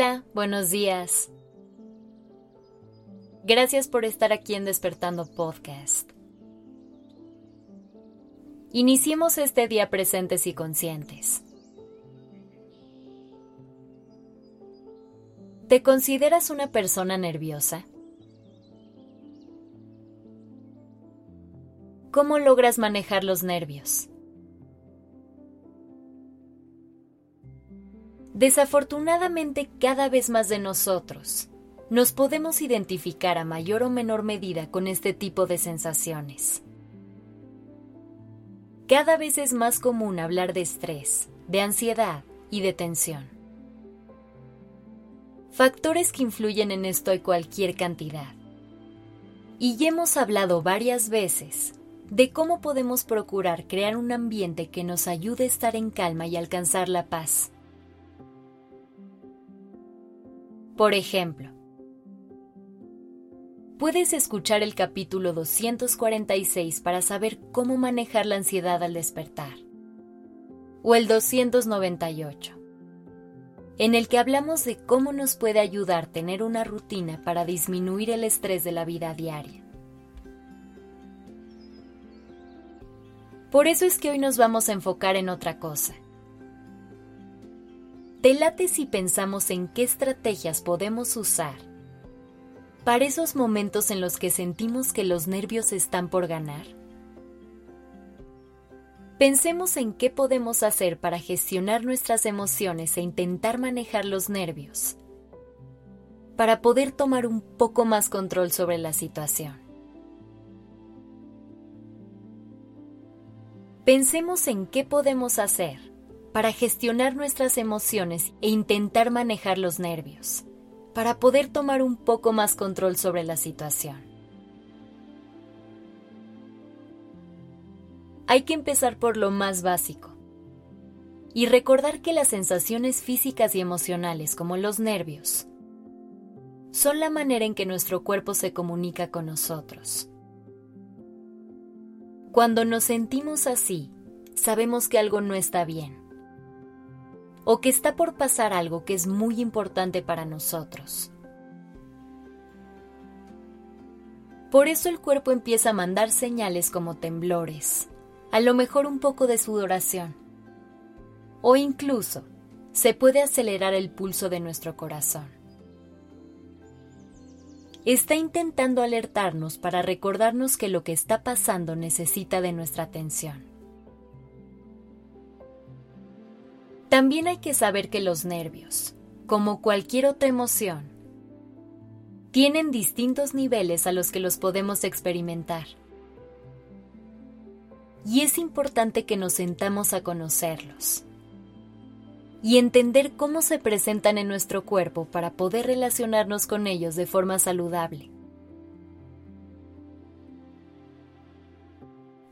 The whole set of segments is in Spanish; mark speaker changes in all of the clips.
Speaker 1: Hola, buenos días. Gracias por estar aquí en Despertando Podcast. Iniciemos este día presentes y conscientes. ¿Te consideras una persona nerviosa? ¿Cómo logras manejar los nervios? Desafortunadamente cada vez más de nosotros nos podemos identificar a mayor o menor medida con este tipo de sensaciones. Cada vez es más común hablar de estrés, de ansiedad y de tensión. Factores que influyen en esto hay cualquier cantidad. Y ya hemos hablado varias veces de cómo podemos procurar crear un ambiente que nos ayude a estar en calma y alcanzar la paz. Por ejemplo, puedes escuchar el capítulo 246 para saber cómo manejar la ansiedad al despertar, o el 298, en el que hablamos de cómo nos puede ayudar tener una rutina para disminuir el estrés de la vida diaria. Por eso es que hoy nos vamos a enfocar en otra cosa ¿Te late si pensamos en qué estrategias podemos usar para esos momentos en los que sentimos que los nervios están por ganar? Pensemos en qué podemos hacer para gestionar nuestras emociones e intentar manejar los nervios, para poder tomar un poco más control sobre la situación. Pensemos en qué podemos hacer para gestionar nuestras emociones e intentar manejar los nervios, para poder tomar un poco más control sobre la situación. Hay que empezar por lo más básico y recordar que las sensaciones físicas y emocionales como los nervios son la manera en que nuestro cuerpo se comunica con nosotros. Cuando nos sentimos así, sabemos que algo no está bien o que está por pasar algo que es muy importante para nosotros. Por eso el cuerpo empieza a mandar señales como temblores, a lo mejor un poco de sudoración, o incluso se puede acelerar el pulso de nuestro corazón. Está intentando alertarnos para recordarnos que lo que está pasando necesita de nuestra atención. También hay que saber que los nervios, como cualquier otra emoción, tienen distintos niveles a los que los podemos experimentar. Y es importante que nos sentamos a conocerlos y entender cómo se presentan en nuestro cuerpo para poder relacionarnos con ellos de forma saludable.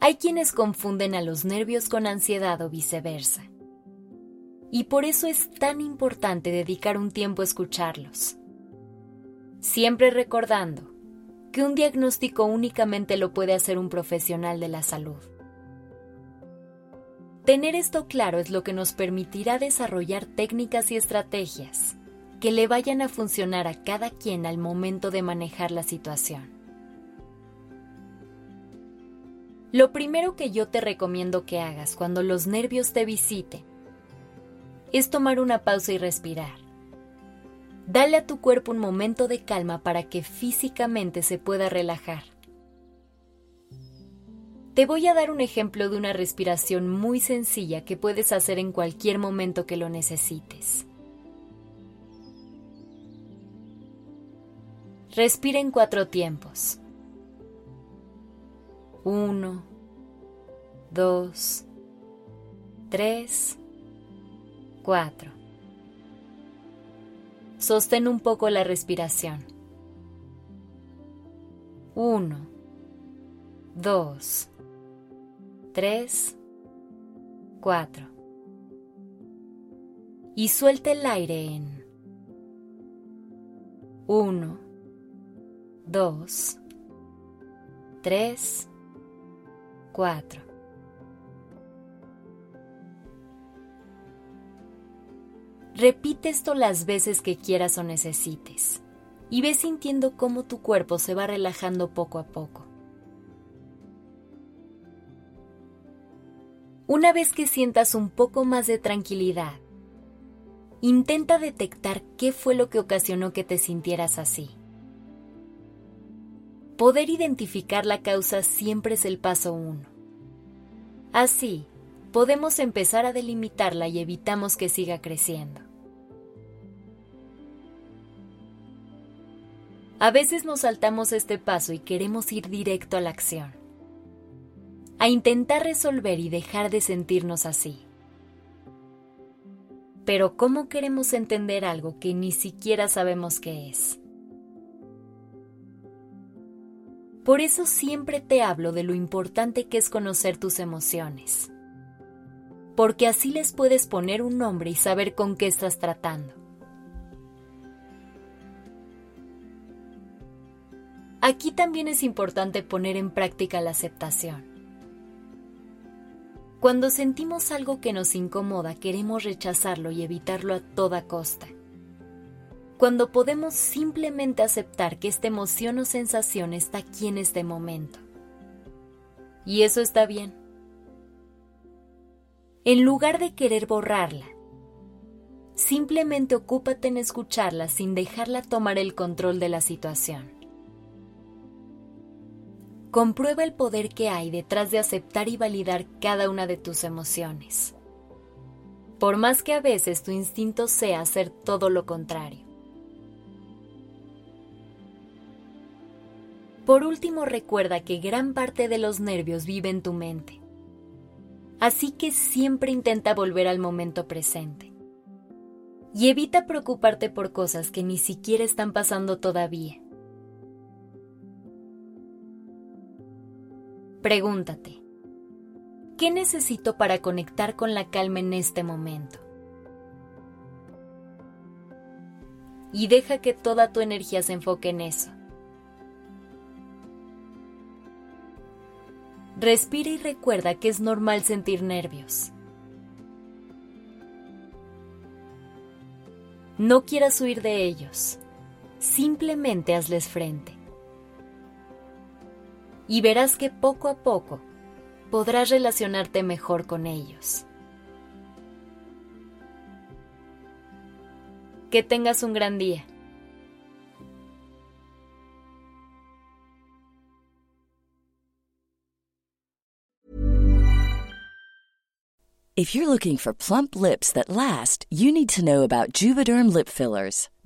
Speaker 1: Hay quienes confunden a los nervios con ansiedad o viceversa y por eso es tan importante dedicar un tiempo a escucharlos. Siempre recordando que un diagnóstico únicamente lo puede hacer un profesional de la salud. Tener esto claro es lo que nos permitirá desarrollar técnicas y estrategias que le vayan a funcionar a cada quien al momento de manejar la situación. Lo primero que yo te recomiendo que hagas cuando los nervios te visiten es tomar una pausa y respirar. Dale a tu cuerpo un momento de calma para que físicamente se pueda relajar. Te voy a dar un ejemplo de una respiración muy sencilla que puedes hacer en cualquier momento que lo necesites. Respira en cuatro tiempos. Uno, dos, tres, 4. Sostén un poco la respiración. 1, 2, 3, 4. Y suelte el aire en 1, 2, 3, 4. Repite esto las veces que quieras o necesites y ve sintiendo cómo tu cuerpo se va relajando poco a poco. Una vez que sientas un poco más de tranquilidad, intenta detectar qué fue lo que ocasionó que te sintieras así. Poder identificar la causa siempre es el paso uno. Así, podemos empezar a delimitarla y evitamos que siga creciendo. A veces nos saltamos este paso y queremos ir directo a la acción, a intentar resolver y dejar de sentirnos así. Pero ¿cómo queremos entender algo que ni siquiera sabemos qué es? Por eso siempre te hablo de lo importante que es conocer tus emociones, porque así les puedes poner un nombre y saber con qué estás tratando. Aquí también es importante poner en práctica la aceptación. Cuando sentimos algo que nos incomoda, queremos rechazarlo y evitarlo a toda costa. Cuando podemos simplemente aceptar que esta emoción o sensación está aquí en este momento. Y eso está bien. En lugar de querer borrarla, simplemente ocúpate en escucharla sin dejarla tomar el control de la situación. Comprueba el poder que hay detrás de aceptar y validar cada una de tus emociones. Por más que a veces tu instinto sea hacer todo lo contrario. Por último, recuerda que gran parte de los nervios vive en tu mente. Así que siempre intenta volver al momento presente. Y evita preocuparte por cosas que ni siquiera están pasando todavía. Pregúntate, ¿qué necesito para conectar con la calma en este momento? Y deja que toda tu energía se enfoque en eso. Respira y recuerda que es normal sentir nervios. No quieras huir de ellos, simplemente hazles frente y verás que poco a poco podrás relacionarte mejor con ellos. Que tengas un gran día.
Speaker 2: If you're looking for plump lips that last, you need to know about Juvederm lip fillers.